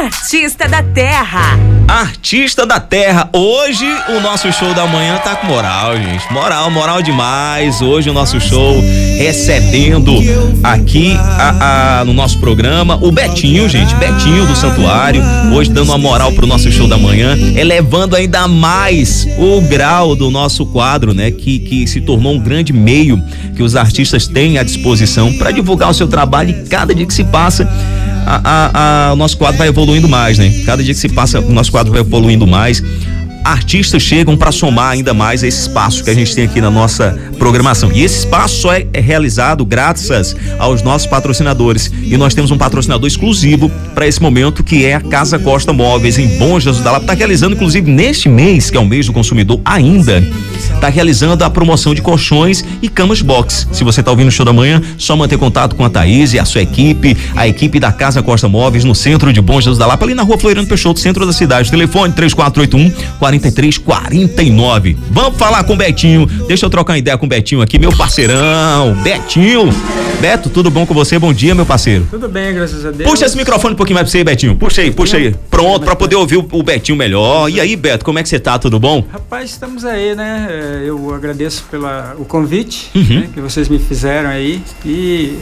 Artista da Terra. Artista da Terra. Hoje o nosso show da manhã tá com moral, gente. Moral, moral demais. Hoje o nosso show recebendo aqui a, a, no nosso programa o Betinho, gente. Betinho do Santuário. Hoje dando uma moral pro nosso show da manhã, elevando ainda mais o grau do nosso quadro, né? Que, que se tornou um grande meio que os artistas têm à disposição para divulgar o seu trabalho e cada dia que se passa a, a, a, o nosso quadro vai evoluindo mais, né? Cada dia que se passa, o nosso quadro vai evoluindo mais artistas chegam para somar ainda mais esse espaço que a gente tem aqui na nossa programação. E esse espaço só é, é realizado graças aos nossos patrocinadores. E nós temos um patrocinador exclusivo para esse momento que é a Casa Costa Móveis em Bom Jesus da Lapa. Está realizando, inclusive, neste mês, que é o mês do consumidor ainda, está realizando a promoção de colchões e camas box. Se você está ouvindo o show da manhã, só manter contato com a Thaís e a sua equipe, a equipe da Casa Costa Móveis no centro de Bom Jesus da Lapa, ali na rua Floriano Peixoto, centro da cidade. Telefone 3481 43 49. Vamos falar com o Betinho. Deixa eu trocar uma ideia com o Betinho aqui, meu parceirão. Betinho. Beto, tudo bom com você? Bom dia, meu parceiro. Tudo bem, graças a Deus. Puxa esse microfone um pouquinho mais pra você, Betinho. Puxa aí, puxa aí. Pronto, pra poder ouvir o, o Betinho melhor. E aí, Beto, como é que você tá? Tudo bom? Rapaz, estamos aí, né? É, eu agradeço pelo convite uhum. né, que vocês me fizeram aí. E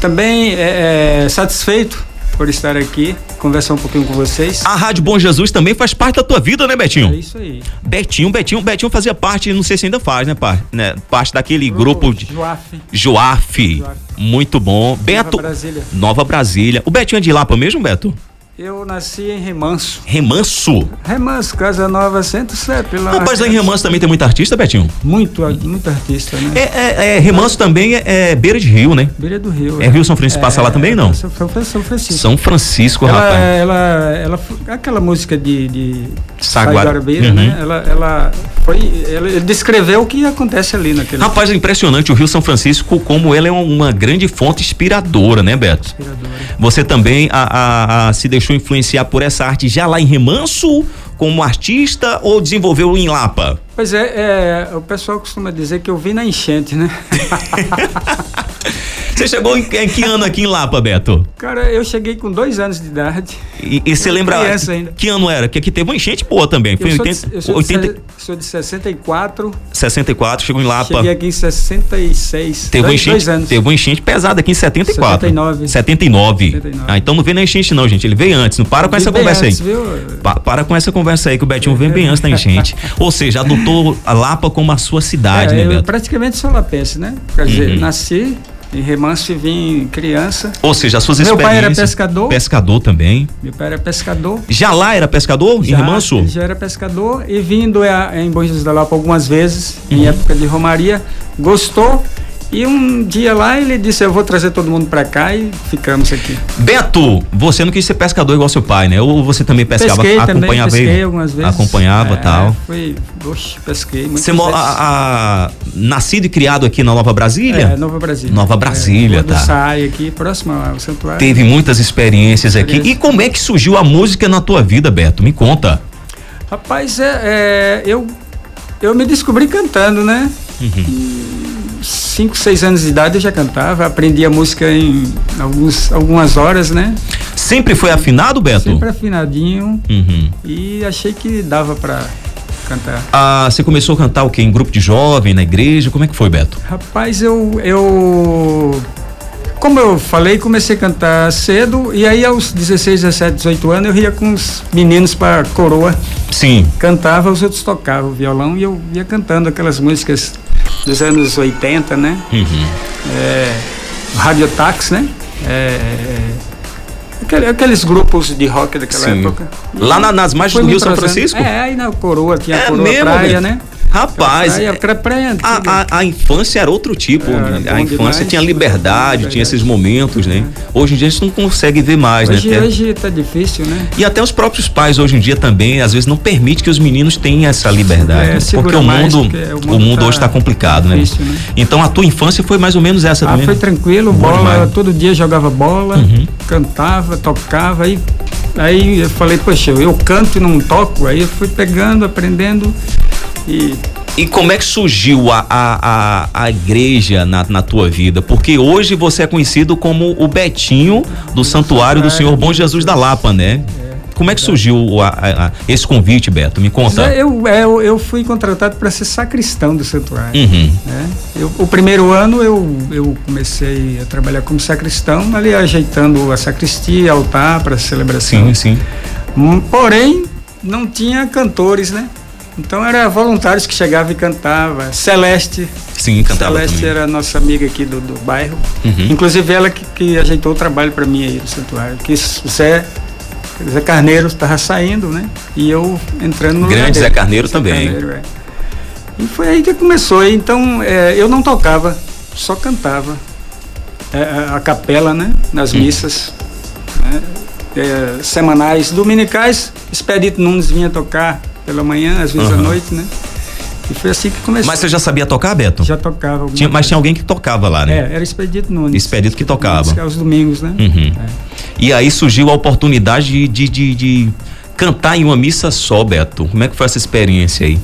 também é, é, satisfeito por estar aqui, conversar um pouquinho com vocês. A Rádio Bom Jesus também faz parte da tua vida, né, Betinho? É isso aí. Betinho, Betinho, Betinho fazia parte, não sei se ainda faz, né, parte, né, parte daquele grupo, de Joaf. Joaf. Muito bom. Nova Beto. Brasília. Nova Brasília. O Betinho é de Lapa mesmo, Beto? Eu nasci em Remanso. Remanso. Remanso, Casa Nova, Centro CEP. Lá Rapaz, lá em Remanso também tem muito artista, Betinho? Muito, muito artista, né? É, é, é Remanso também é, é beira de rio, né? Beira do Rio. É Rio São Francisco, passa lá também, não? São, São Francisco. São Francisco, ela, rapaz. Ela, ela, aquela música de, de Saguara- Uhum. né? Ela, ela foi, ela descreveu o que acontece ali naquele Rapaz, é impressionante o Rio São Francisco, como ele é uma grande fonte inspiradora, né, Beto? inspirador. Você também a, a- a- se deixou influenciar por essa arte já lá em Remanso, como artista, ou desenvolveu em Lapa? Pois é, é, o pessoal costuma dizer que eu vim na enchente, né? Você chegou em, em que ano aqui em Lapa, Beto? Cara, eu cheguei com dois anos de idade. E, e você lembra ainda. que ano era? Que aqui teve uma enchente boa também. Foi eu sou, 80, de, eu sou, 80 de, sou de 64, 64, chegou em Lapa. cheguei aqui em 66. Teve dois, enchente, dois anos. teve uma enchente pesada aqui em 74. 79. 79. 79. Ah, então não veio na enchente não, gente. Ele veio antes. Não para com essa conversa antes, aí. viu? Pa- para com essa conversa aí que o Betinho vem bem antes da enchente. Ou seja, adotou a Lapa como a sua cidade, É, né, Beto? praticamente sou lapense, né? Quer dizer, Uhum. nasci em Remanso e vim criança. Ou seja, as suas Meu pai experiências. era pescador. Pescador também. Meu pai era pescador. Já lá era pescador? Já, em Remanso? já era pescador e vindo a- em Bom Jesus da Lapa algumas vezes, Uhum. em época de Romaria, gostou. E um dia lá ele disse: Eu vou trazer todo mundo pra cá e ficamos aqui. Beto, você não quis ser pescador igual seu pai, né? Ou você também pescava, pesquei também, acompanhava pesquei ele? algumas vezes. Acompanhava é, tal. Fui, oxe, pesquei. Você vezes. a, a- nascido e criado aqui na Nova Brasília? É, Nova Brasília. Nova Brasília, é, Rua do tá. Sai aqui, próximo ao santuário. Teve muitas experiências aqui. E como é que surgiu a música na tua vida, Beto? Me conta. Rapaz, é, é, eu, eu me descobri cantando, né? Uhum. Cinco, seis anos de idade eu já cantava, aprendi a música em alguns, algumas horas, né? Sempre foi afinado, Beto? Sempre afinadinho Uhum. e achei que dava pra cantar. Ah, você começou a cantar o quê? Em grupo de jovem, na igreja? Como é que foi, Beto? Rapaz, eu, eu. Como eu falei, comecei a cantar cedo e aí aos 16, 17, 18 anos eu ia com os meninos pra coroa, Sim. cantava, os outros tocavam violão e eu ia cantando aquelas músicas dos anos 80, né? Uhum. É, né? É, aquele- aqueles grupos de rock daquela Sim. época. Lá na- nas margens do Rio São Francisco? É, aí na coroa, tinha É a coroa mesmo, praia, Beto? né? Rapaz, praia, praia, praia antiga. a, a, a infância era outro tipo. Né? a infância demais. tinha liberdade, tinha esses momentos, né? Hoje em dia a gente não consegue ver mais, Hoje, né? Hoje tá difícil, né? E até os próprios pais hoje em dia também, às vezes, não permite que os meninos tenham essa liberdade. É, né? porque o mundo, porque o o mundo mundo tá hoje está complicado, né? difícil, né? Então a tua infância foi mais ou menos essa Ah, também. foi né? tranquilo, Bom bola, demais. todo dia jogava bola, Uhum. cantava, tocava, aí, aí eu falei, poxa, eu canto e não toco, aí eu fui pegando, aprendendo e E como é que surgiu a, a, a, a igreja na, na tua vida? Porque hoje você é conhecido como o Betinho do Santuário do Senhor Bom Jesus da Lapa, né? Como é que surgiu a, a, esse convite, Beto? Me conta. Eu, eu, eu fui contratado para ser sacristão do santuário. Uhum. Né? Eu, o primeiro ano eu, eu comecei a trabalhar como sacristão, ali ajeitando a sacristia, altar para celebração. Sim, sim. Hum, porém, não tinha cantores, né? Então era voluntários que chegavam e cantava. Celeste. Sim, cantava Celeste também. era nossa amiga aqui do, do bairro. Uhum. Inclusive ela que, que ajeitou o trabalho para mim aí no santuário. Que Zé, Zé Carneiro estava saindo, né? E eu entrando no Grande Zé. Carneiro também. Carneiro, é. E foi aí que começou. Então é, eu não tocava, só cantava. É, a, a capela, né? Nas Hum. missas. né? É, semanais, dominicais, Expedito Nunes vinha tocar pela manhã, às vezes à Aham. noite, né? E foi assim que começou. Mas você já sabia tocar, Beto? já tocava. Tinha, mas coisa. tinha alguém que tocava lá, né? É, era Expedito Nunes. Expedito que tocava. Aos domingos, né? Uhum. É. E aí surgiu a oportunidade de, de, de, cantar em uma missa só, Beto. Como é que foi essa experiência aí?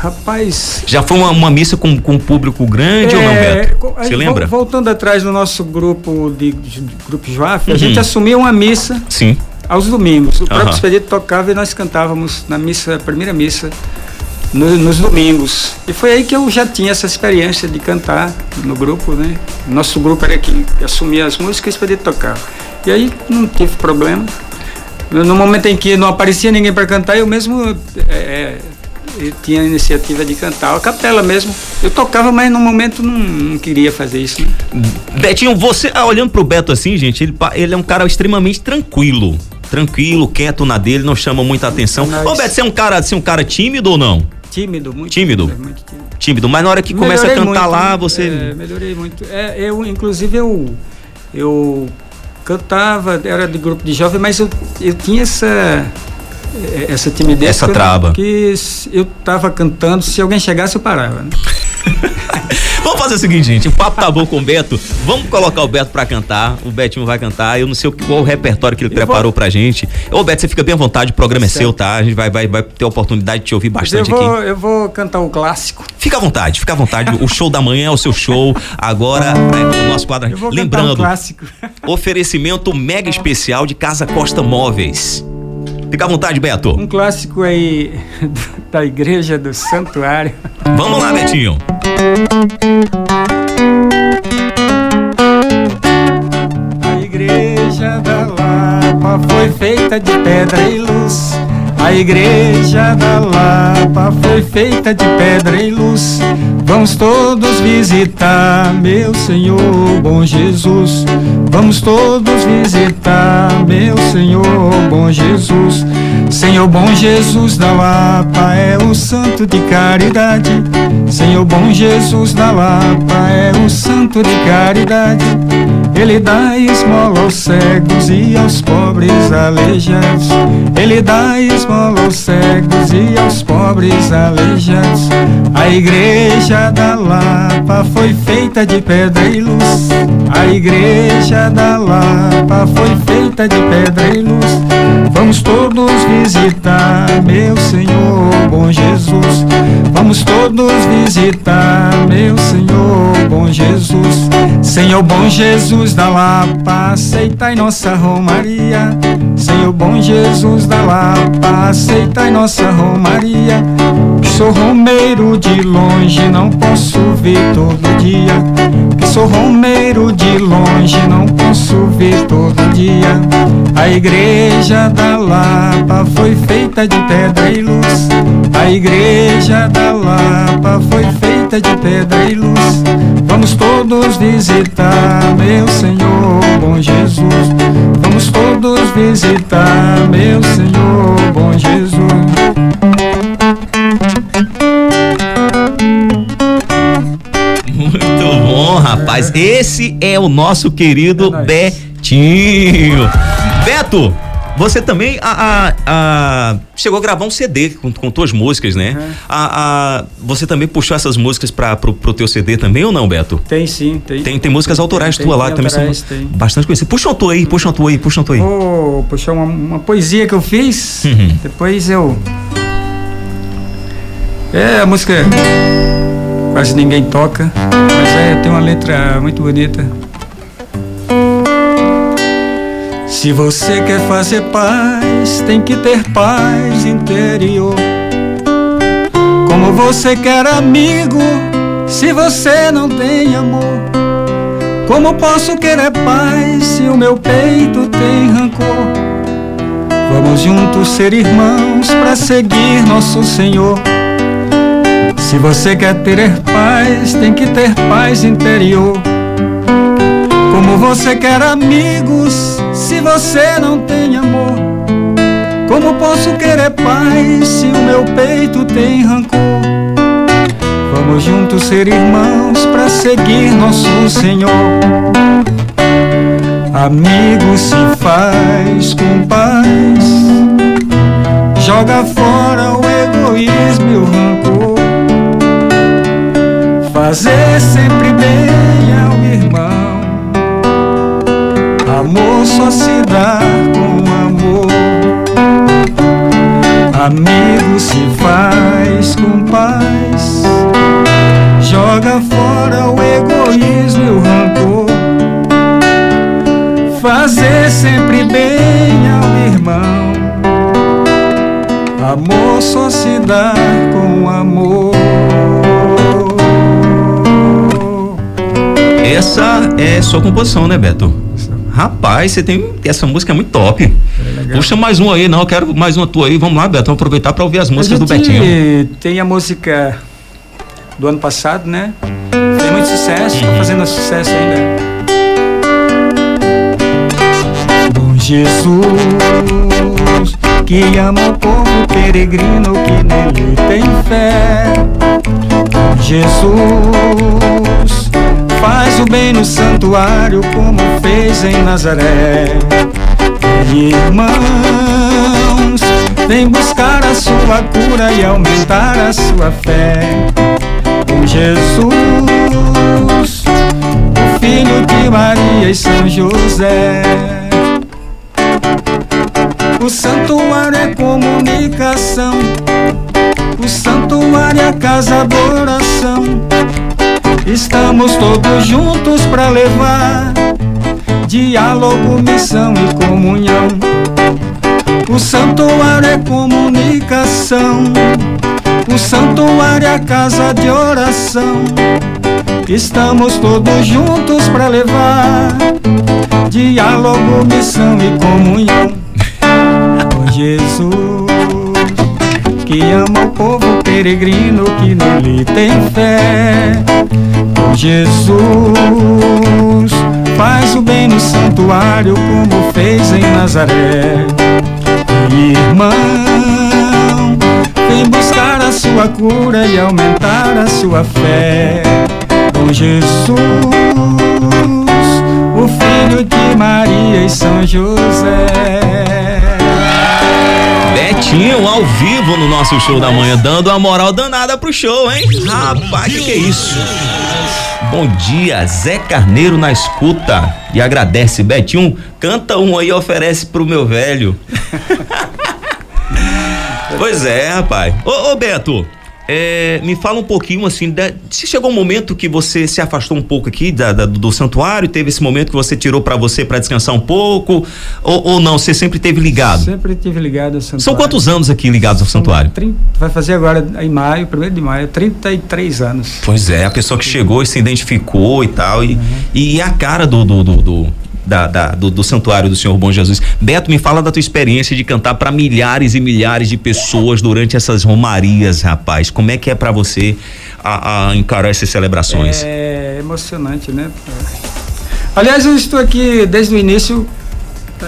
Rapaz. Já foi uma, uma missa com, com um público grande ou não, é, Beto? Você lembra? Voltando atrás no nosso grupo de, de grupo Joaf, Uhum. a gente assumiu uma missa Sim. Aos domingos. O próprio Aham. Expedito tocava e nós cantávamos na missa, primeira missa, no- nos domingos. E foi aí que eu já tinha essa experiência de cantar no grupo, né? Nosso grupo era que assumia as músicas e o Expedito tocava. E aí não tive problema. No momento em que não aparecia ninguém para cantar, eu mesmo é, é, eu tinha a iniciativa de cantar, a capela mesmo. Eu tocava, mas no momento não, não queria fazer isso. Né? Betinho, você, ah, olhando pro Beto assim, gente, ele, ele é um cara extremamente tranquilo. Tranquilo, quieto na dele, não chama muita atenção. Mas- Ô, Beto, você é um cara, é um cara tímido ou não? Tímido, muito Tímido? muito tímido. Tímido, mas na hora que começa a Melhorei cantar muito, lá, né? você. É, melhorei muito. É, eu, inclusive, eu, eu cantava, era de grupo de jovem, mas eu, eu tinha essa, essa timidez. Essa que eu- trava. Que eu tava cantando, se alguém chegasse, eu parava. Né? Vamos fazer o seguinte, gente. O papo tá bom com o Beto. Vamos colocar o Beto pra cantar. O Betinho vai cantar. Eu não sei qual o repertório que ele Eu preparou vou- pra gente. Ô, Beto, você fica bem à vontade. O programa é Certo. seu, tá? A gente vai, vai, vai ter a oportunidade de te ouvir Eu bastante vou, aqui. eu vou cantar o clássico. Fica à vontade, fica à vontade. O show da manhã é o seu show. Agora, né, o nosso quadro. Eu vou cantar um Lembrando, clássico. oferecimento mega especial de Casa Costa Móveis. Fica à vontade, Beto. Um clássico aí da igreja do santuário. Vamos lá, Betinho. A igreja da Lapa foi feita de pedra e luz. A igreja da Lapa foi feita de pedra e luz. Vamos todos visitar, meu Senhor, bom Jesus. Vamos todos visitar, meu Senhor, bom Jesus. Senhor bom Jesus da Lapa é o santo de caridade. Senhor bom Jesus da Lapa é o santo de caridade. Ele dá esmola aos cegos e aos pobres aleijados. Ele dá esmola aos cegos e aos pobres aleijados. A igreja da Lapa foi feita de pedra e luz. A igreja da Lapa foi feita de pedra e luz. Vamos todos visitar, meu Senhor, bom Jesus. Vamos todos visitar, meu Senhor, bom Jesus. Senhor, bom Jesus da Lapa, aceitai nossa romaria. Senhor, bom Jesus da Lapa, aceitai nossa romaria. Sou romeiro de longe, não posso vir todo dia. Sou romeiro de longe, não posso vir todo dia. A igreja da Lapa foi feita de pedra e luz. A igreja da Lapa foi feita de pedra e luz. Vamos todos visitar, meu Senhor, bom Jesus. Vamos todos visitar, meu Senhor, bom Jesus. Bom, rapaz. Esse é o nosso querido É. Betinho. Beto, você também a, a- a- chegou a gravar um CD com, com tuas músicas, né? Uhum. A, você também puxou essas músicas para pro, pro teu CD também ou não, Beto? Tem sim, tem. Tem, tem músicas autorais Tem, tua lá tem que também autorais, são tem. bastante conhecidas. Puxa uma tua aí, puxa uma tua aí, puxa uma tua aí. Vou puxar uma, uma poesia que eu fiz. Uhum. Depois eu. É, a música quase ninguém toca, mas é, tem uma letra muito bonita. Se você quer fazer paz, tem que ter paz interior. Como você quer amigo, se você não tem amor? Como posso querer paz se o meu peito tem rancor? Vamos juntos ser irmãos para seguir nosso Senhor. Se você quer ter paz, tem que ter paz interior. Como você quer amigos, se você não tem amor? Como posso querer paz se o meu peito tem rancor? Vamos juntos ser irmãos para seguir nosso Senhor. Amigo se faz com paz, joga fora o egoísmo e o rancor fazer sempre bem ao irmão. Amor só se dá com amor. Amigo se faz com paz. Joga fora o egoísmo e o rancor. Fazer sempre bem ao irmão. Amor só se dá com amor. Essa é sua composição, né, Beto? Rapaz, você tem. Essa música é muito top. É Puxa mais um aí, não. Eu quero mais uma tua aí. Vamos lá, Beto. Vamos aproveitar para ouvir as músicas do Betinho. Tem a música do ano passado, né? Tem muito sucesso, tá fazendo sucesso ainda. Bom Jesus, que ama o povo peregrino que nele tem fé. Jesus Faz o bem no santuário como fez em Nazaré. Irmãos, vem buscar a sua cura e aumentar a sua fé. Com Jesus, o filho de Maria e São José. O santuário é comunicação. O santuário é casa da oração. Estamos todos juntos para levar diálogo, missão e comunhão. O santuário é comunicação. O santuário é a casa de oração. Estamos todos juntos para levar diálogo, missão e comunhão. Oh Jesus, que ama o povo peregrino que nele tem fé. Jesus faz o bem no santuário como fez em Nazaré. Irmão, vem buscar a sua cura e aumentar a sua fé. Com Jesus, o filho de Maria e São José. Betinho ao vivo no nosso show da manhã, dando uma moral danada pro show, hein? Rapaz, que que é isso? Bom dia, Zé Carneiro na escuta e agradece. Betinho, canta um aí e oferece pro meu velho. pois é, rapaz. Ô, ô Beto, é, me fala um pouquinho assim, da, se chegou um momento que você se afastou um pouco aqui da, da, do santuário, teve esse momento que você tirou para você para descansar um pouco, ou, ou, não, você sempre teve ligado? Sempre tive ligado ao santuário. São quantos anos aqui ligados ao São santuário? 30, vai fazer agora em maio, primeiro de maio, 33 anos. Pois é, a pessoa que chegou e se identificou e tal, e, uhum. e a cara do, do, do, do da, da, do, do, santuário do Senhor Bom Jesus. Beto, me fala da tua experiência de cantar para milhares e milhares de pessoas durante essas romarias, rapaz. Como é que é para você a, a, encarar essas celebrações? É emocionante, né? Aliás, eu estou aqui desde o início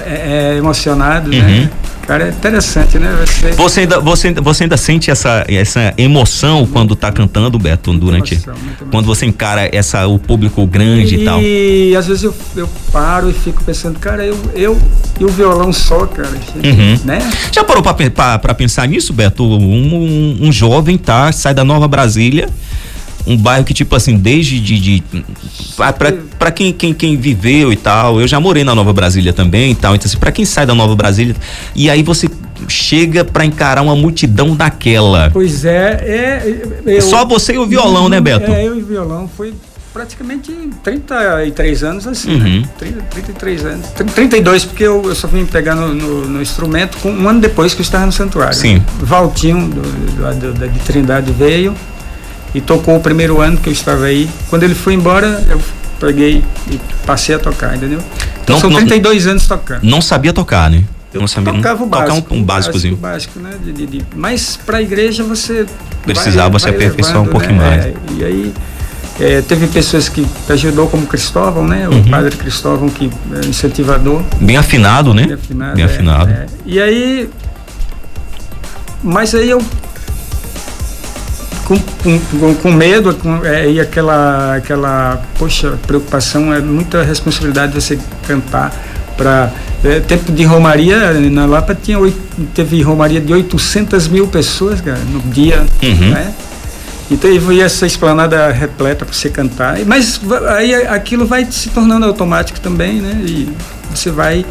é, é emocionado, né? uhum. né? Cara, é interessante, né? Você... você, ainda, você, você ainda sente essa, essa emoção quando está cantando, Beto, durante. Emoção, quando você encara essa, o público grande e, e tal. E às vezes eu, eu paro e fico pensando, cara, eu, eu e o violão só, cara. Uhum. Né? Já parou para pensar nisso, Beto? Um, um, um, jovem, tá? Sai da Nova Brasília um bairro que, tipo assim, desde de. de para quem, quem, quem viveu e tal, eu já morei na Nova Brasília também e tal. Então, assim, pra quem sai da Nova Brasília, e aí você chega para encarar uma multidão daquela. Pois é, é. Eu, Só você e o violão, né, Beto? É, eu e o violão. Foi praticamente 33 anos assim, né? uhum. né? 30, 33 anos. 32, porque eu, eu só vim pegar no, no, no, instrumento com, um ano depois que eu estava no santuário. Sim. Né? Valtinho, do, do, do, de Trindade, veio e tocou o primeiro ano que eu estava aí. Quando ele foi embora, eu peguei e passei a tocar, entendeu? Então não, são 32 não, anos tocando. Não sabia tocar, né? Eu não sabia tocava o básico, tocar um, um básicozinho. Básico, né? De, de, de, mas para a igreja você precisava vai, se aperfeiçoar um pouquinho né? mais. É, e aí é, teve pessoas que ajudou como Cristóvão, né? O uhum. padre Cristóvão que é incentivador. Bem afinado, né? Bem afinado. Bem afinado. É, é. e aí, mas aí eu com, com, com medo com, é, e aquela, aquela, poxa, preocupação, é muita responsabilidade você cantar para é, tempo de romaria na Lapa tinha teve romaria de 800 mil pessoas cara, no dia uhum. né? Então essa esplanada repleta para você cantar. Mas aí aquilo vai se tornando automático também, né? E você vai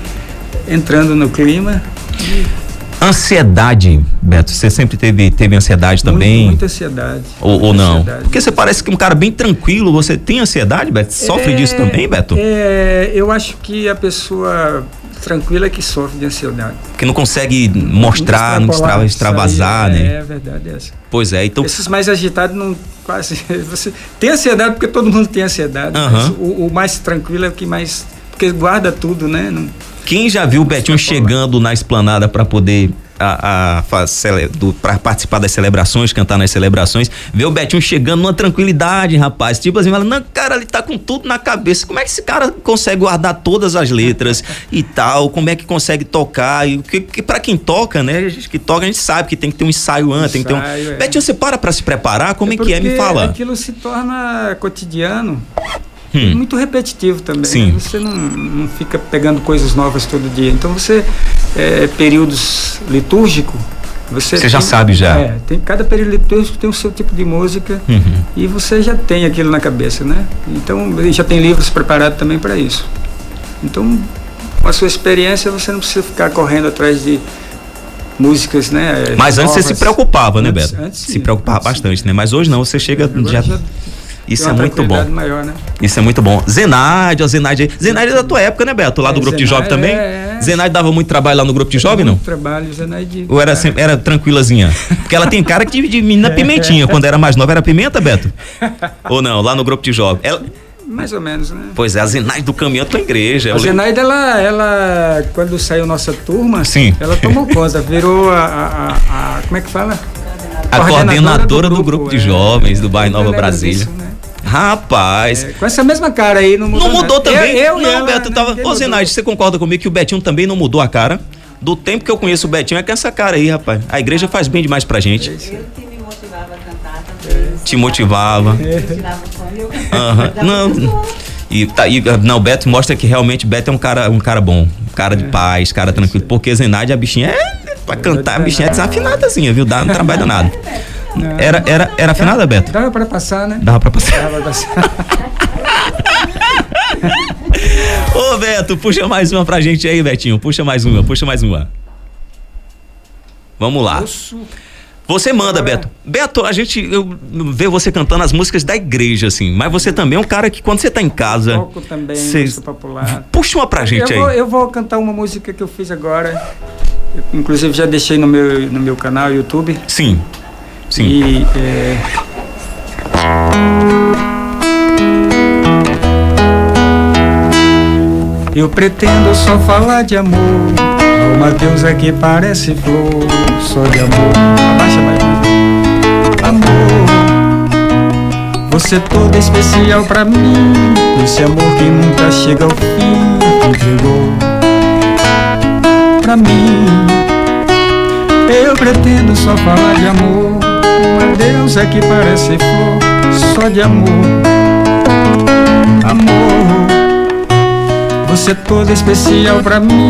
entrando no clima. E... Ansiedade, Beto, você sempre teve, teve ansiedade também? muita ansiedade. Ou, muita ou não? Ansiedade. Porque você parece que um cara bem tranquilo, você tem ansiedade, Beto? Sofre é, disso também, Beto? É, eu acho que a pessoa tranquila que sofre de ansiedade. Que não consegue mostrar, não, extra, extravasar, aí, né? É verdade essa. Pois é, então. Esses mais agitados não quase. Você tem ansiedade porque todo mundo tem ansiedade. Mas o, o, mais tranquilo é o que mais. Porque guarda tudo, né? Não, Quem já viu o Betinho chegando na esplanada para poder para participar das celebrações, cantar nas celebrações, ver o Betinho chegando numa tranquilidade, rapaz. Tipo assim, fala, não, cara, ele tá com tudo na cabeça. Como é que esse cara consegue guardar todas as letras e tal? Como é que consegue tocar? E que, que para quem toca, né? A gente que toca, a gente sabe que tem que ter um ensaio antes, ensaio, tem que ter um. É. Betinho, você para para se preparar? Como é, é que é? Me fala. Aquilo se torna cotidiano. Hum. Muito repetitivo também. Sim. Né? Você não, não fica pegando coisas novas todo dia. Então você, é, períodos litúrgicos, você, você já sabe já. É, tem, cada período litúrgico tem o seu tipo de música uhum. e você já tem aquilo na cabeça, né? Então já tem livros preparados também para isso. Então, com a sua experiência, você não precisa ficar correndo atrás de músicas, né? Mas antes novas. você se preocupava, né, Beto? Antes, se preocupava antes, bastante, né? Mas hoje não, você chega já, já isso é muito bom. Maior, né? Isso é muito bom. Zenaide, ó, Zenaide. Zenaide é da tua época, né, Beto? Lá é, do grupo Zenaide, de jovem também? É, é. Zenaide dava muito trabalho lá no grupo de jovem, não? Trabalho, Zenaide. Ou era, sempre, era tranquilazinha? Porque ela tem cara de, de menina pimentinha. Quando era mais nova, era pimenta, Beto? Ou não? Lá no grupo de jovem. Ela, mais ou menos, né? Pois é, a Zenaide do caminhão tua igreja. A Zenaide, ela, ela, quando saiu nossa turma, Sim. ela tomou conta, virou a, a, a, Como é que fala? A coordenadora, coordenadora do, grupo, do grupo de é, jovens do bairro Nova Brasília. Isso, né? Rapaz. É, com essa mesma cara aí, não mudou. Não mudou nada. também? Eu, eu não, ela, Beto, tava. Ô, Zenaide, você concorda comigo que o Betinho também não mudou a cara? Do tempo que eu conheço o Betinho, é com essa cara aí, rapaz. A igreja faz bem demais pra gente. Eu que me motivava a cantar também. Te motivava. É. Não. E, tá, e, não, o Beto mostra que realmente Beto é um cara, um cara bom, um cara de é. paz, cara tranquilo. Porque Zenaide, a bichinha é. Pra cantar, a bichinha é desafinadazinha, viu? Dá, não trabalha Era, era, era afinada, Beto? Dava pra passar, né? Dava pra passar. Dava pra passar. Ô, Beto, puxa mais uma pra gente aí, Betinho. Puxa mais uma, puxa mais uma. Vamos lá. Você manda, Beto. Beto, a gente eu, vê você cantando as músicas da igreja, assim, mas você também é um cara que quando você tá em casa. Toco também, cê... popular. Puxa uma pra gente eu aí. eu vou cantar uma música que eu fiz agora. Eu, inclusive já deixei no meu, no meu canal YouTube. Sim. Sim. E, é... Eu pretendo só falar de amor. Uma deusa que parece flor, só de amor. Abaixa mais. Amor, você toda especial pra mim. Esse amor que nunca chega ao fim, entregou pra mim. Eu pretendo só falar de amor uma deusa que parece flor, só de amor. Amor, você é toda especial pra mim.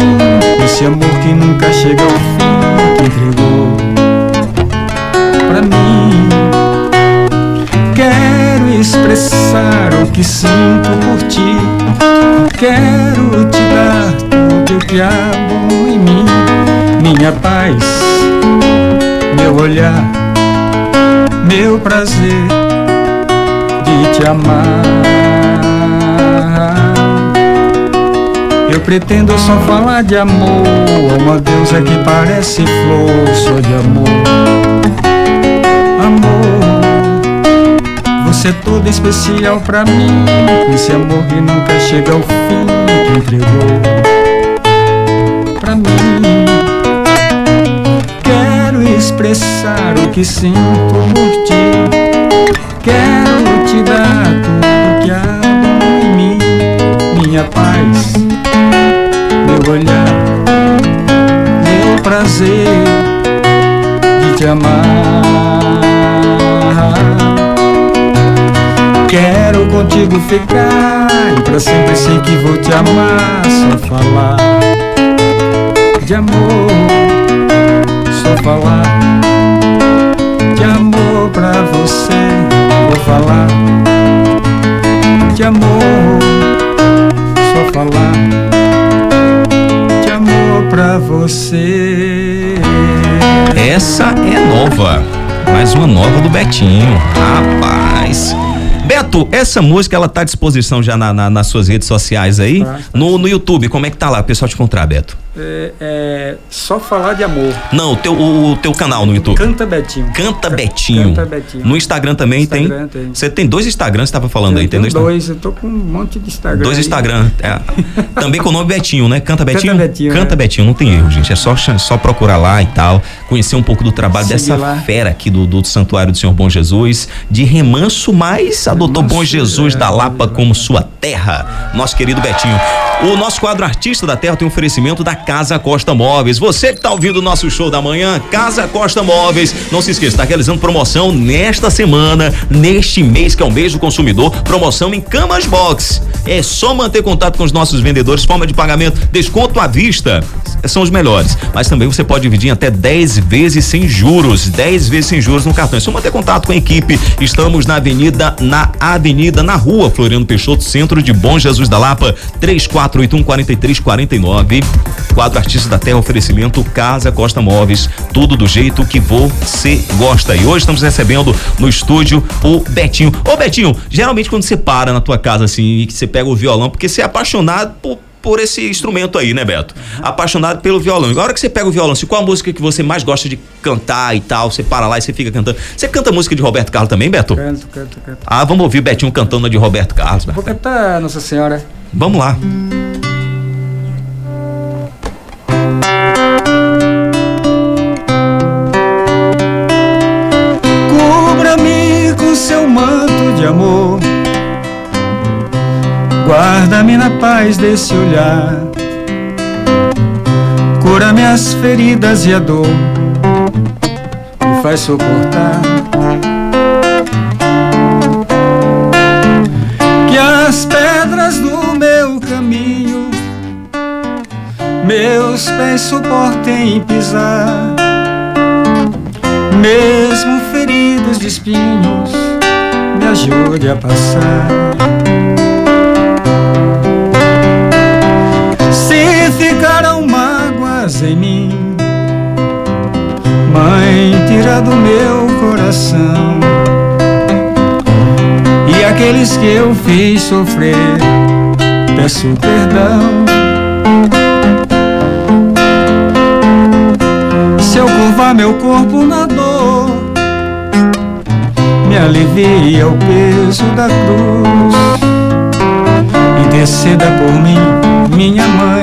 Esse amor que nunca chega ao fim, que entregou pra mim. Quero expressar o que sinto por ti. Quero te dar tudo que há bom em mim, minha paz, meu olhar, meu prazer de te amar. Eu pretendo só falar de amor, uma deusa que parece flor, só de amor. Amor, você é toda especial pra mim, esse amor que nunca chega ao fim, que entregou pra mim. Expressar o que sinto por ti, quero te dar tudo que há em mim, minha paz meu olhar, meu prazer de te amar. Quero contigo ficar e pra sempre sei que vou te amar. Só falar de amor, só falar você. Vou falar de amor, só falar de amor pra você. Essa é nova. Mais uma nova do Betinho. Rapaz. Beto, essa música ela tá à disposição já na, na- nas suas redes sociais aí? Tá, tá no, no YouTube, como é que tá lá? O pessoal te encontrar, Beto? É, é só falar de amor. Não, o teu, o, o teu canal no YouTube. Canta Betinho. Canta Ca- Betinho. Canta Betinho. No Instagram também Instagram tem. tem. Você tem dois Instagrams, você tava falando aí, tem Tem dois dois, eu tô com um monte de Instagram. Dois aí. Instagram. é. Também com o nome Betinho, né? Canta Betinho? Betinho, Canta é. Betinho, não tem erro, gente. É só, só procurar lá e tal. Conhecer um pouco do trabalho dessa lá. fera aqui do, do Santuário do Senhor Bom Jesus. De remanso, mas adotou Remanso, Bom Jesus é, da Lapa como sua terra. Nosso querido Betinho. O nosso quadro Artista da Terra tem um oferecimento da Casa Costa Móveis. Você que tá ouvindo o nosso show da manhã, Casa Costa Móveis. Não se esqueça, está realizando promoção nesta semana, neste mês, que é o mês do consumidor. Promoção em Camas Box. É só manter contato com os nossos vendedores, forma de pagamento, desconto à vista. São os melhores. Mas também você pode dividir até 10 vezes sem juros. 10 vezes sem juros no cartão. É só manter contato com a equipe. Estamos na Avenida, na Avenida, na Rua Floriano Peixoto, centro de Bom Jesus da Lapa, 3481 4349. Quadro Artista da Terra, oferecimento Casa Costa Móveis. Tudo do jeito que você gosta. E hoje estamos recebendo no estúdio o Betinho. Ô Betinho, geralmente quando você para na tua casa assim e que você pega o violão, porque você é apaixonado por por esse instrumento aí, né, Beto? Apaixonado pelo violão. E hora que você pega o violão, assim, qual a música que você mais gosta de cantar e tal? Você para lá e você fica cantando. Você canta música de Roberto Carlos também, Beto? Canto, canto, canto. Ah, vamos ouvir o Betinho cantando a de Roberto Carlos. Beto. Vou cantar Nossa Senhora. Vamos lá. Cubra-me Guarda-me na paz desse olhar. Cura minhas feridas e a dor. Me faz suportar. Que as pedras do meu caminho meus pés suportem pisar. Mesmo feridos de espinhos, me ajude a passar. Ficaram mágoas em mim, Mãe, tira do meu coração. E aqueles que eu fiz sofrer, peço perdão. Se eu curvar meu corpo na dor, me alivia o peso da cruz. Interceda por mim, minha mãe,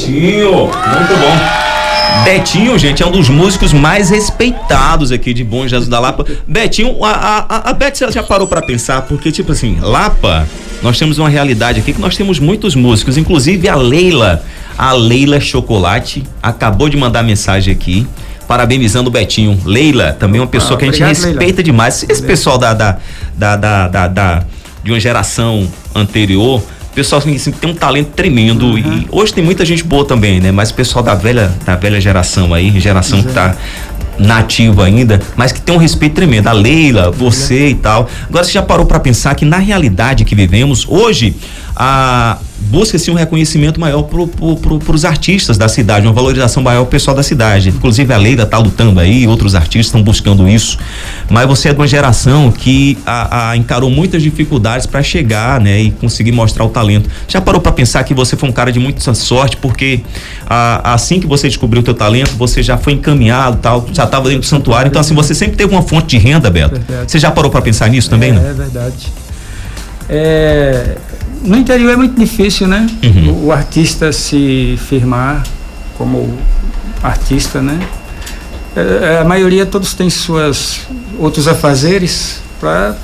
Betinho, muito bom. Betinho, gente, é um dos músicos mais respeitados aqui de Bom Jesus da Lapa. Betinho, a, a, a Beth já parou para pensar, porque, tipo assim, Lapa, nós temos uma realidade aqui que nós temos muitos músicos, inclusive a Leila. A Leila Chocolate acabou de mandar mensagem aqui parabenizando o Betinho. Leila, também uma pessoa ah, que a gente respeita Leila. demais. Esse pessoal da, da, da, da, da, da de uma geração anterior pessoal assim, assim, tem um talento tremendo uhum. e hoje tem muita gente boa também, né? Mas o pessoal da velha, da velha geração aí, geração Exato. que tá nativa ainda, mas que tem um respeito tremendo. A Leila, você e tal. Agora você já parou para pensar que na realidade que vivemos hoje, a busca-se um reconhecimento maior para pro, pro, os artistas da cidade, uma valorização maior pro pessoal da cidade. Inclusive a Leila está lutando aí, outros artistas estão buscando isso. Mas você é de uma geração que a, a encarou muitas dificuldades para chegar, né, e conseguir mostrar o talento. Já parou para pensar que você foi um cara de muita sorte, porque a, assim que você descobriu o teu talento, você já foi encaminhado, tal, já estava dentro do santuário. Então assim, você sempre teve uma fonte de renda, Beto. Verdade. Você já parou para pensar nisso também, é, né? É verdade. É, no interior é muito difícil, né? Uhum. O, o, artista se firmar como artista, né? É, é a maioria todos têm suas outros afazeres para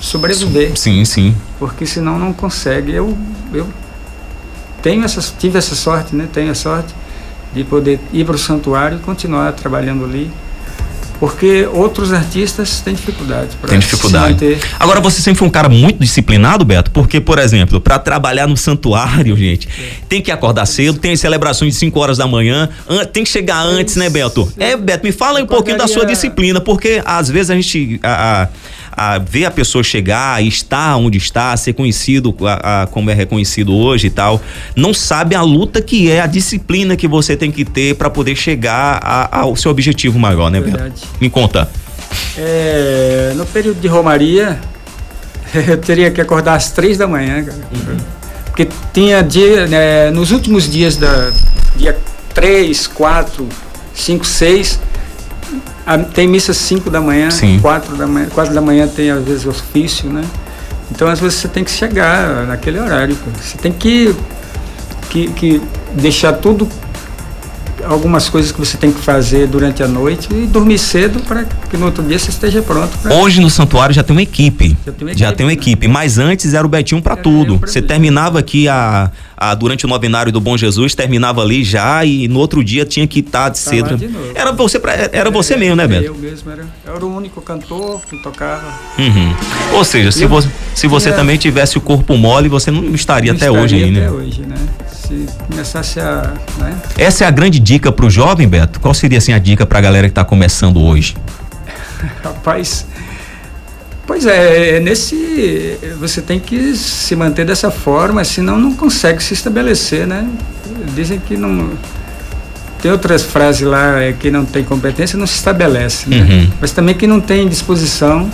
sobreviver. Sim, sim. Porque senão não consegue. Eu, eu tenho essa, tive essa sorte, né? Tenho a sorte de poder ir para o santuário e continuar trabalhando ali porque outros artistas têm dificuldade. Tem dificuldade. Agora você sempre foi um cara muito disciplinado, Beto, porque por exemplo, para trabalhar no santuário, gente, é. tem que acordar cedo, tem celebrações de 5 horas da manhã, tem que chegar antes, né, Beto? É, Beto, me fala um pouquinho da sua disciplina, porque às vezes a gente a, a a ver a pessoa chegar estar onde está, ser conhecido a, a, como é reconhecido hoje e tal, não sabe a luta que é, a disciplina que você tem que ter para poder chegar a, ao seu objetivo maior, né. Beto? Me conta. É, no período de Romaria, eu teria que acordar às três da manhã, cara. Uhum. Porque tinha dia, né, nos últimos dias da dia 3, 4, 5, 6, a, tem missa 5 da manhã, 4 da manhã, 4 da manhã tem às vezes ofício, né? Então às vezes você tem que chegar naquele horário. Você tem que, que, que deixar tudo algumas coisas que você tem que fazer durante a noite e dormir cedo para que no outro dia você esteja pronto. Pra... Hoje no santuário já tem uma equipe. Já tem uma equipe, já tem uma equipe. Né? Mas antes era o Betinho para tudo. Você terminava aqui a, a, durante o novenário do Bom Jesus, terminava ali já e no outro dia tinha que estar tá de cedo. De era você, pra, era você é, mesmo, né, Beto? Eu mesmo, era, era o único cantor que tocava. Uhum. Ou seja, se, você, se você também tivesse o corpo mole, você não estaria não até estaria hoje aí, né? Até hoje, né? Se começasse a. Né? Essa é a grande dica para o jovem, Beto? Qual seria assim a dica para a galera que está começando hoje? Rapaz, Pois é, é, nesse você tem que se manter dessa forma, senão não consegue se estabelecer, né? Dizem que não tem outras frases lá é, que não tem competência não se estabelece, né? Uhum. Mas também que não tem disposição.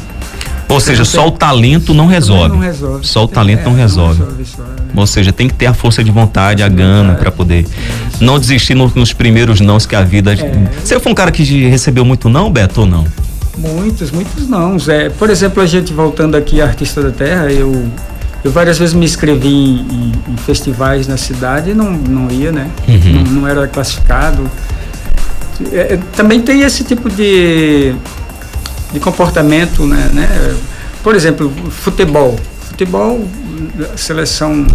Ou seja, só o talento não resolve. Não resolve. Só o talento é, não resolve. Não resolve né? Ou seja, tem que ter a força de vontade, a, a gana para poder é, não desistir no, nos primeiros nãos que a vida. É. Você foi um cara que recebeu muito não, Beto, ou não? Muitos, muitos não. É, por exemplo, a gente voltando aqui a Artista da Terra, eu, eu várias vezes me inscrevi em, em, em festivais na cidade e não, não ia, né? Uhum. Não, não, era classificado. É, também tem esse tipo de, de comportamento, né, né? Por exemplo, futebol. Futebol, seleção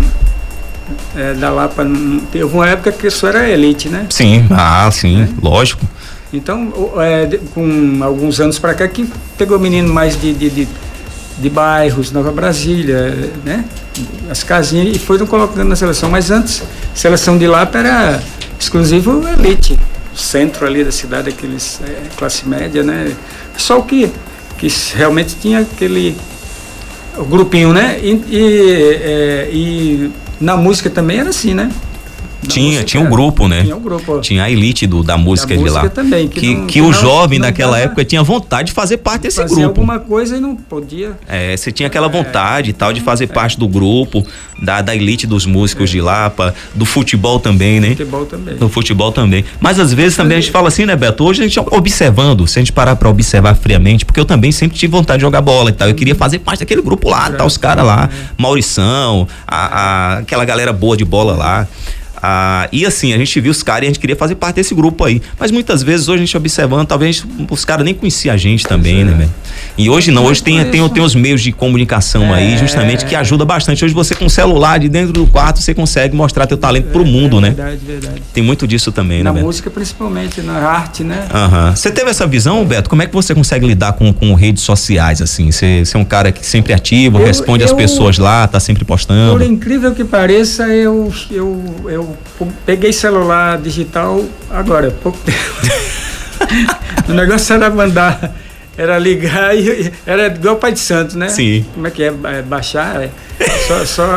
é, da Lapa, teve uma época que isso era elite, né? Sim, ah, sim, é. lógico. Então, é, com alguns anos para cá, que pegou menino mais de, de, de, de, bairros, Nova Brasília, né? As casinhas e foram colocando na seleção. Mas antes, seleção de Lapa era exclusivo elite, centro ali da cidade, aqueles é, classe média, né? Só o que, que realmente tinha aquele grupinho, né? E, e, é, e na música também era assim, né? Tinha, tinha um grupo, né? Tinha um grupo. Tinha a elite do, da música da de lá. também. Que, que, não, que o jovem não naquela época tinha vontade de fazer parte desse grupo. alguma coisa e não podia. É, você tinha aquela é. vontade e tal de fazer é. parte do grupo, da, da elite dos músicos é. de Lapa, do futebol também, né? Futebol também. Do futebol também. Mas às vezes também a gente fala assim, né, Beto? Hoje a gente observando, se a gente parar pra observar friamente, porque eu também sempre tive vontade de jogar bola e tal. Eu queria fazer parte daquele grupo lá, tá? Os caras lá, é. Maurição, a, a, aquela galera boa de bola lá a, e assim, a gente viu os caras e a gente queria fazer parte desse grupo aí. Mas muitas vezes hoje a gente observando, talvez os caras nem conheciam a gente também, né, velho? E hoje não, hoje tem, tem, tem os meios de comunicação é, aí, justamente, que ajuda bastante. Hoje você com o celular de dentro do quarto, você consegue mostrar teu talento pro é, mundo, né? Verdade, verdade. Tem muito disso também, na né? Na música, principalmente, na arte, né? Aham. Você teve essa visão, Beto? Como é que você consegue lidar com, com redes sociais, assim? Você é um cara que sempre ativo, eu, responde eu, as pessoas lá, tá sempre postando. Por incrível que pareça, eu, eu, eu peguei celular digital agora, pouco tempo. o negócio era mandar, era ligar e era igual o Pai de Santos, né? Sim. Como é que é? é baixar? É. Só. só...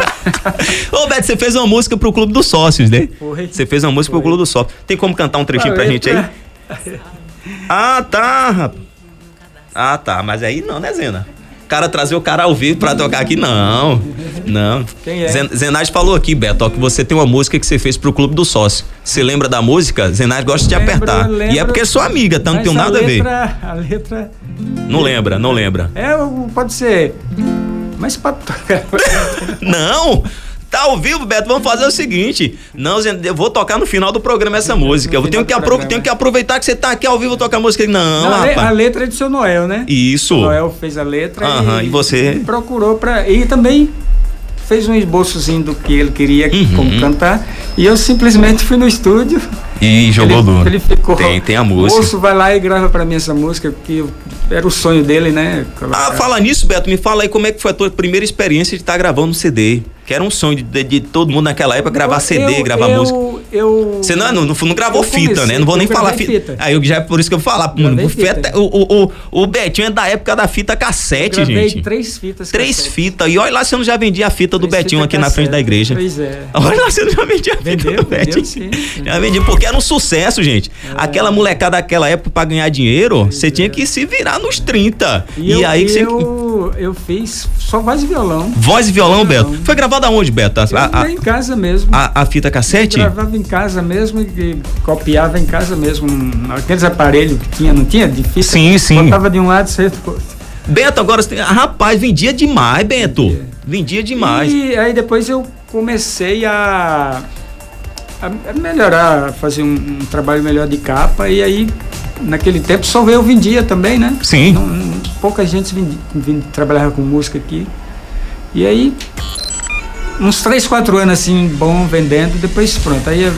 Ô, Beto, você fez uma música pro Clube dos Sócios, né? Foi. Você fez uma música Foi. pro Clube dos Sócios. Tem como cantar um trechinho pra gente aí? Ah, tá, rapaz. Ah, tá. Mas aí não, né, Zena? Cara trazer o cara ao vivo pra tocar aqui, não. Não. Quem é? Falou aqui, Beto, ó, que você tem uma música que você fez pro Clube do Sócio. Você lembra da música? Zenage gosta de lembro, apertar. Lembro, e é porque é sua amiga, então não tem nada letra, a ver. A letra. Não lembra, não lembra. É, pode ser. Mas pode tocar. não! Tá ao vivo, Beto, vamos fazer o seguinte. Não, eu vou tocar no final do programa essa música. Eu tenho que, apro tenho que aproveitar que você tá aqui ao vivo tocar a música. Não, Não rapaz. A letra é do seu Noel, né? Isso. O Noel fez a letra Aham, e, e você procurou para e também fez um esboçozinho do que ele queria uhum. como cantar e eu simplesmente fui no estúdio e jogou ele, duro. Ele ficou. Tem, tem a música. O moço vai lá e grava para mim essa música que era o sonho dele, né? Ah, fala nisso, Beto. Me fala aí como é que foi a tua primeira experiência de estar tá gravando um CD que era um sonho de, de, de todo mundo naquela época gravar CD, eu, gravar eu, música. Eu, Você não, não, não gravou fita, comecei, né? Não vou nem falar fita. fita. Aí eu já é por isso que eu vou falar. Fita. O, o, o, o Betinho é da época da fita cassete, eu gente. três fitas. Três fitas. E olha lá, você não já vendia a fita do três Betinho aqui cassete. na frente da igreja. Pois é. Olha lá, você não já vendia a fita vendeu, do Betinho. Sim, já vendia, porque era um sucesso, gente. É. Aquela molecada daquela época pra ganhar dinheiro, você tinha que se virar nos 30. E, e eu, aí você. Eu, eu fiz só voz e violão. Voz e violão, violão. Beto? Foi gravado aonde, Beto? A, a, em casa mesmo. A, a fita cassete? Eu gravava em casa mesmo e copiava em casa mesmo. Aqueles aparelhos que tinha, não tinha? De fita. Sim, sim. Botava de um lado, você... Beto, agora você tem. Rapaz, vendia demais, Beto. Vendia, vendia demais. E aí depois eu comecei a, a melhorar, fazer um, um, trabalho melhor de capa. E aí, naquele tempo, só eu vendia também, né? Sim. Não, pouca gente vinha, trabalhava com música aqui. E aí uns 3, 4 anos assim, bom, vendendo, depois pronto. Aí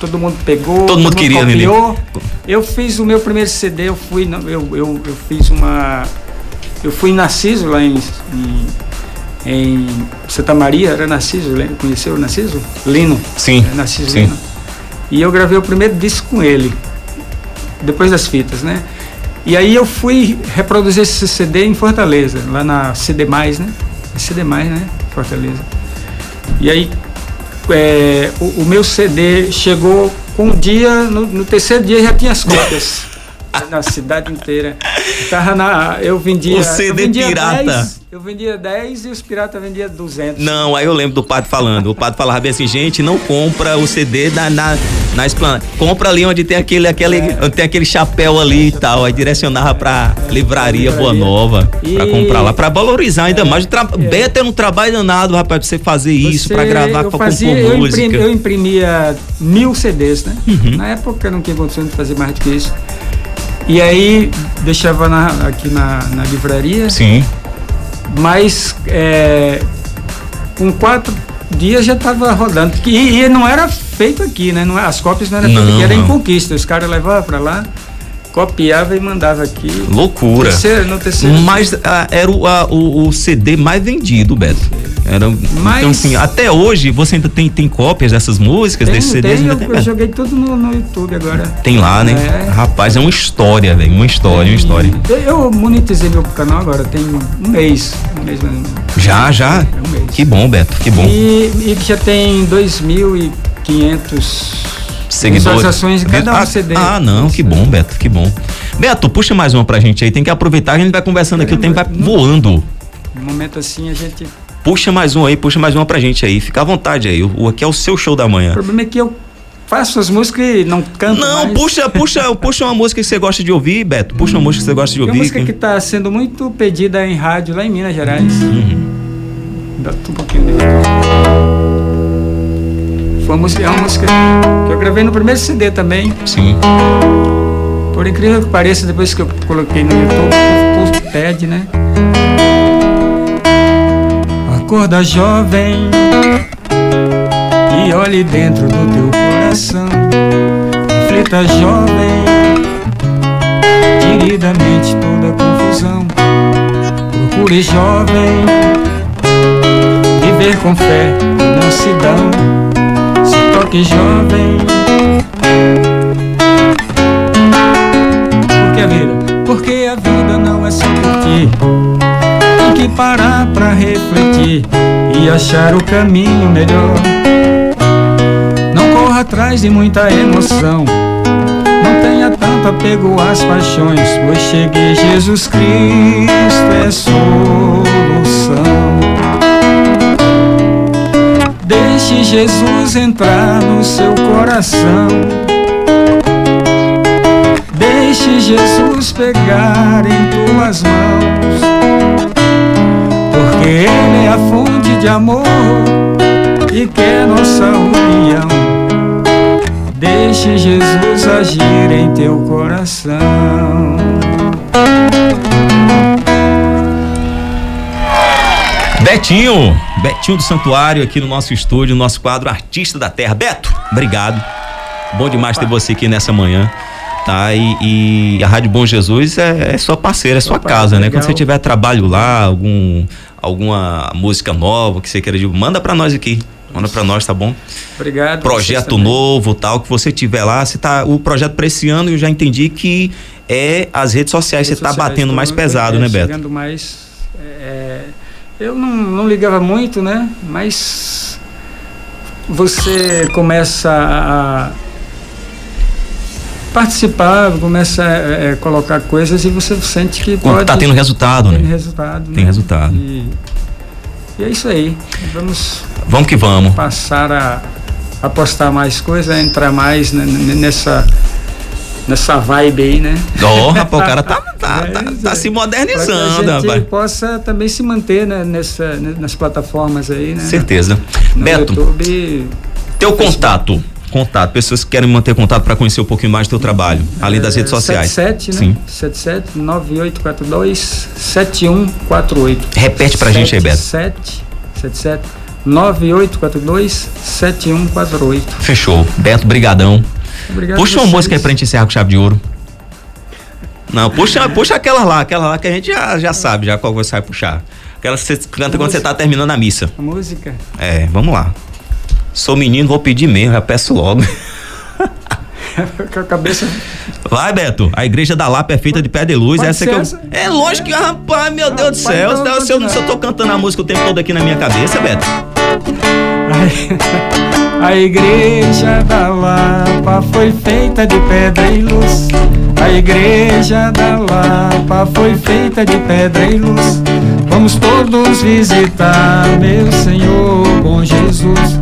todo mundo pegou, todo, todo mundo queria, copiou. Eu fiz o meu primeiro CD, eu fui, eu, eu, eu fiz uma. Eu fui em Narciso lá em, em, em Santa Maria, era Narciso, conheceu o Narciso? Lino. Sim. É Narciso sim. Lino. E eu gravei o primeiro disco com ele, depois das fitas, né? E aí eu fui reproduzir esse CD em Fortaleza, lá na CD, né? CD, né? Fortaleza. E aí é, o, o, meu CD chegou com um dia, no, no terceiro dia já tinha as cópias. Na cidade inteira. Tava na, eu vendia. O CD vendia pirata. 10, eu vendia 10 e os piratas vendiam 200. Não, aí eu lembro do padre falando. O padre falava bem assim: gente, não compra o CD na, na, na esplanada. Compra ali onde tem aquele, aquele, é. onde tem aquele chapéu ali e tal. Aí direcionava pra livraria, livraria. Boa Nova. E... Pra comprar lá. Pra valorizar ainda é, mais. Tra... É. Beta um trabalho danado, rapaz, pra você fazer isso, você, pra gravar, pra fazia, compor eu música. Eu imprimia mil CDs, né? Uhum. Na época eu não tinha condição de fazer mais do que isso. E aí deixava na, aqui na, na livraria. Sim. Mas é, com quatro dias já estava rodando. E, e, não era feito aqui, né? Não, as cópias não eram feitas aqui, era em conquista. Os caras levavam para lá copiava e mandava aqui. Loucura. Terceiro, no terceiro. Mas ah, era o, a, o, o, CD mais vendido, Beto. Era, Mas, então, assim, até hoje você ainda tem, tem cópias dessas músicas, tem, desses CDs? Tem, eu, tem, eu joguei tudo no, no, YouTube agora. Tem lá, né? É. Rapaz, é uma história, velho. Uma história, uma história. Eu monetizei meu canal agora, tem um mês. Um mês já, já? É um mês. Que bom, Beto, que bom. E, e já tem 2.500 seguidores. Visualizações de cada um ah, CD. Ah, não, que bom, Beto, que bom. Beto, puxa mais uma pra gente aí, tem que aproveitar, a gente vai conversando aqui, o tempo vai voando. No momento assim a gente. Puxa mais um aí, puxa mais uma pra gente aí, fica à vontade aí, o, aqui é o seu show da manhã. O problema é que eu faço as músicas e não canto Não, mais. puxa, puxa, puxa uma música que você gosta de ouvir, Beto, puxa uma música que você gosta de ouvir. Uma música que está sendo muito pedida em rádio lá em Minas Gerais. Uhum. Dá um pouquinho de... Foi Uma música, é uma música que eu gravei no primeiro CD também. Sim. Por incrível que pareça, depois que eu coloquei no YouTube, o povo pede, né? Acorda jovem e olhe dentro do teu coração. Reflita jovem, queridamente toda confusão. Procure jovem, viver com fé e mansidão. Se toque jovem. Porque a vida, parar pra refletir e achar o caminho melhor. Não corra atrás de muita emoção. Não tenha tanto apego às paixões, pois cheguei Jesus Cristo é solução. Deixe Jesus entrar no seu coração. Deixe Jesus pegar em tuas mãos. Ele é a fonte de amor e quer nossa união. Deixe Jesus agir em teu coração. Betinho, Betinho do Santuário aqui no nosso estúdio, no nosso quadro Artista da Terra. Beto, obrigado. Bom demais ter você aqui nessa manhã. Tá, e, e a Rádio Bom Jesus é, é sua parceira, é sua Opa, casa, né? legal. Quando você tiver trabalho lá, algum, alguma música nova que você queira, manda pra nós aqui. Manda pra nós, tá bom? Obrigado. projeto novo, tal, que você tiver lá, você tá, o projeto para esse ano eu já entendi que é as redes sociais, Redes você tá sociais, batendo mais pesado, é, né, Beto? Chegando mais. é, eu não, não ligava muito, né? Mas você começa a participar, começa a é, é, colocar coisas e você sente que Quando pode tá tendo resultado, tem né? resultado. Tem né? resultado. E, e é isso aí. Vamos Vamos que vamos. passar a, a postar mais coisas, entrar mais nessa nessa vibe aí, né? Ó, rapaz, o cara tá, tá, É, tá, tá aí. se modernizando, que a gente rapaz. possa também se manter né, nessa, né, nas plataformas aí, né? Certeza. No Beto, YouTube, teu contato. Contato, pessoas que querem manter contato para conhecer um pouquinho mais do teu trabalho, além das é, redes sociais. 77, né? Sim. 77 9842 7148. Repete pra gente aí, Beto. 77 77 9842 7148. Fechou. Beto, brigadão. Obrigado. Puxa a uma música aí pra gente encerrar com chave de ouro. Não, puxa, puxa aquela lá, aquela lá que a gente já, já sabe já qual você vai puxar. Aquela que você canta quando você tá terminando a missa. A música. É, vamos lá. Sou menino, vou pedir mesmo, já peço logo. Com a cabeça. Vai, Beto. A igreja da Lapa é feita de pé de luz. Pode essa ser que eu... essa? É lógico que, rapaz, meu Deus do céu. Se, eu, se eu tô cantando a música o tempo todo aqui na minha cabeça, Beto. A igreja da Lapa foi feita de pedra e luz. A igreja da Lapa foi feita de pedra e luz. Vamos todos visitar, meu Senhor, bom Jesus.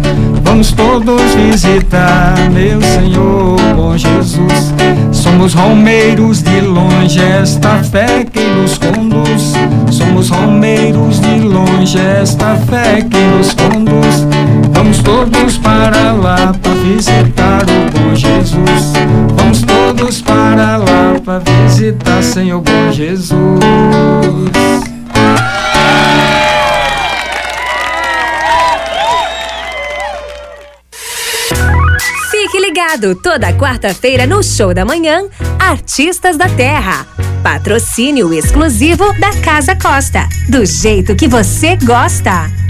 Vamos todos visitar, meu Senhor, bom Jesus. Somos romeiros de longe, esta fé que nos conduz. Somos romeiros de longe, esta fé que nos conduz. Vamos todos para lá para visitar o bom Jesus. Vamos todos para lá para visitar, Senhor bom Jesus. Ligado toda quarta-feira no Show da Manhã, Artistas da Terra. Patrocínio exclusivo da Casa Costa. Do jeito que você gosta.